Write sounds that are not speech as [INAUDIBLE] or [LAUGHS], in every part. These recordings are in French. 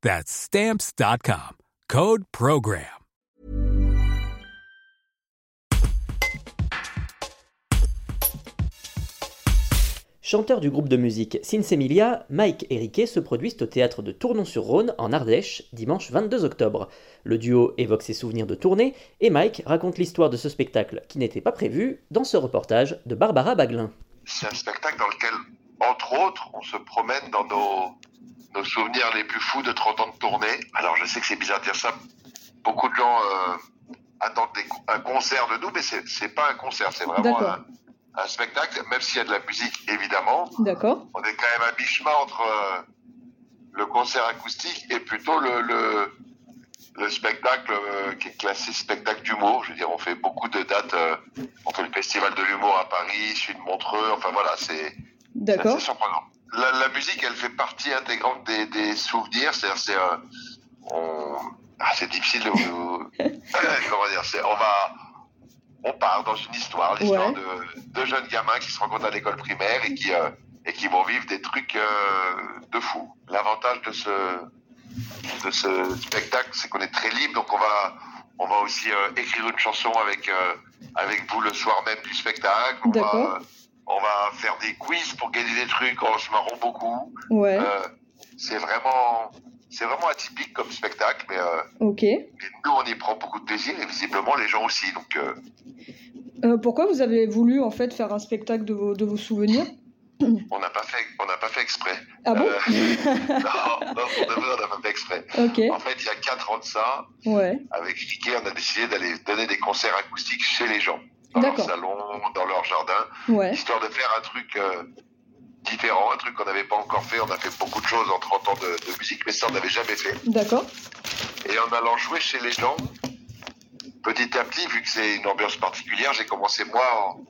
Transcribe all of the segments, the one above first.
That's Stamps.com. Code Program. Chanteur du groupe de musique Sinsemilia, Mike et Riquet se produisent au théâtre de Tournon-sur-Rhône en Ardèche dimanche 22 octobre. Le duo évoque ses souvenirs de tournée et Mike raconte l'histoire de ce spectacle qui n'était pas prévu dans ce reportage de Barbara Baglin. C'est un spectacle dans lequel, entre autres, on se promène dans nos, nos souvenirs les plus fous de 30 ans de tournée. Alors je sais que c'est bizarre de dire ça. Beaucoup de gens euh, attendent des- un concert de nous, mais c'est pas un concert, c'est vraiment un, un spectacle, même s'il y a de la musique évidemment. D'accord. On est quand même à mi-chemin entre euh, le concert acoustique et plutôt le, le, le spectacle euh, qui est classé spectacle d'humour. Je veux dire, on fait beaucoup de dates. on fait le festival de l'humour à Paris, celui de Montreux. Enfin voilà, c'est surprenant. La, la musique, elle fait partie intégrante des, des souvenirs. C'est-à-dire, c'est, euh, on- ah, c'est difficile de vous- [LAUGHS] comment dire. C'est, on va, on part dans une histoire, l'histoire Ouais. de, de jeunes gamins qui se rencontrent à l'école primaire et qui euh, et qui vont vivre des trucs euh, de fou. L'avantage de ce de ce spectacle, c'est qu'on est très libre, donc on va on va aussi euh, écrire une chanson avec euh, avec vous le soir même du spectacle. D'accord. On va faire des quiz pour gagner des trucs, on se marrons beaucoup. Ouais. Euh, c'est vraiment c'est vraiment atypique comme spectacle, mais, euh, Ok. mais nous on y prend beaucoup de plaisir et visiblement les gens aussi. Donc euh, Euh, pourquoi vous avez voulu en fait faire un spectacle de vos, de vos souvenirs? On n'a pas fait on n'a pas fait exprès. Ah bon Euh, [LAUGHS] non, non, pour de vrai, on n'a pas fait exprès. En fait, il y a quatre ans de ça, Ouais. avec Riquet, on a décidé d'aller donner des concerts acoustiques chez les gens, dans leur salon, dans leur jardin, Ouais. histoire de faire un truc euh, différent, un truc qu'on n'avait pas encore fait. On a fait beaucoup de choses en 30 ans de, de musique, mais ça, on n'avait jamais fait. D'accord. Et en allant jouer chez les gens, petit à petit, vu que c'est une ambiance particulière, j'ai commencé, moi, en-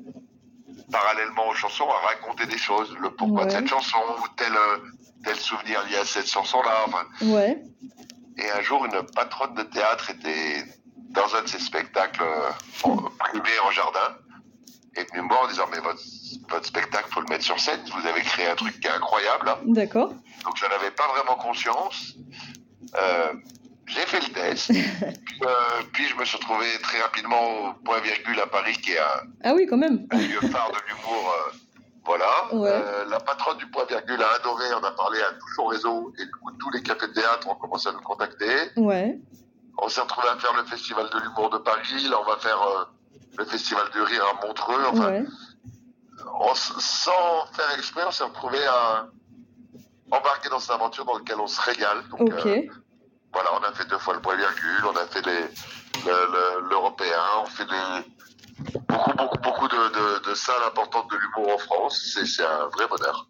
parallèlement aux chansons, à raconter des choses, le pourquoi de cette chanson, ou tel, euh, tel souvenir lié à cette chanson-là. Enfin, Ouais. et un jour, une patronne de théâtre était dans un de ses spectacles euh, en- privés en jardin, et est venue me voir en disant, mais votre, votre spectacle, faut le mettre sur scène, vous avez créé un truc qui est incroyable. là. D'accord. Donc je n'avais pas vraiment conscience. Euh, j'ai fait le test. [LAUGHS] puis, euh, puis je me suis retrouvé très rapidement au point virgule à Paris, qui est un, Ah oui, quand même. un lieu phare de l'humour. euh, voilà. Ouais. Euh, la patronne du point virgule a adoré. On a parlé à tout son réseau et du coup tous les cafés de théâtre ont commencé à nous contacter. Ouais. On s'est retrouvé à faire le festival de l'humour de Paris. Là, on va faire euh, le festival du rire à Montreux. Enfin, Ouais. on sans faire exprès, on s'est retrouvé à embarquer dans cette aventure dans laquelle on se régale. Donc, Ok. euh, voilà, on a fait deux fois le point virgule, on a fait les, le- l'européen, on fait des, beaucoup, beaucoup, beaucoup de, de, de salles importantes de l'humour en France. C'est un vrai bonheur.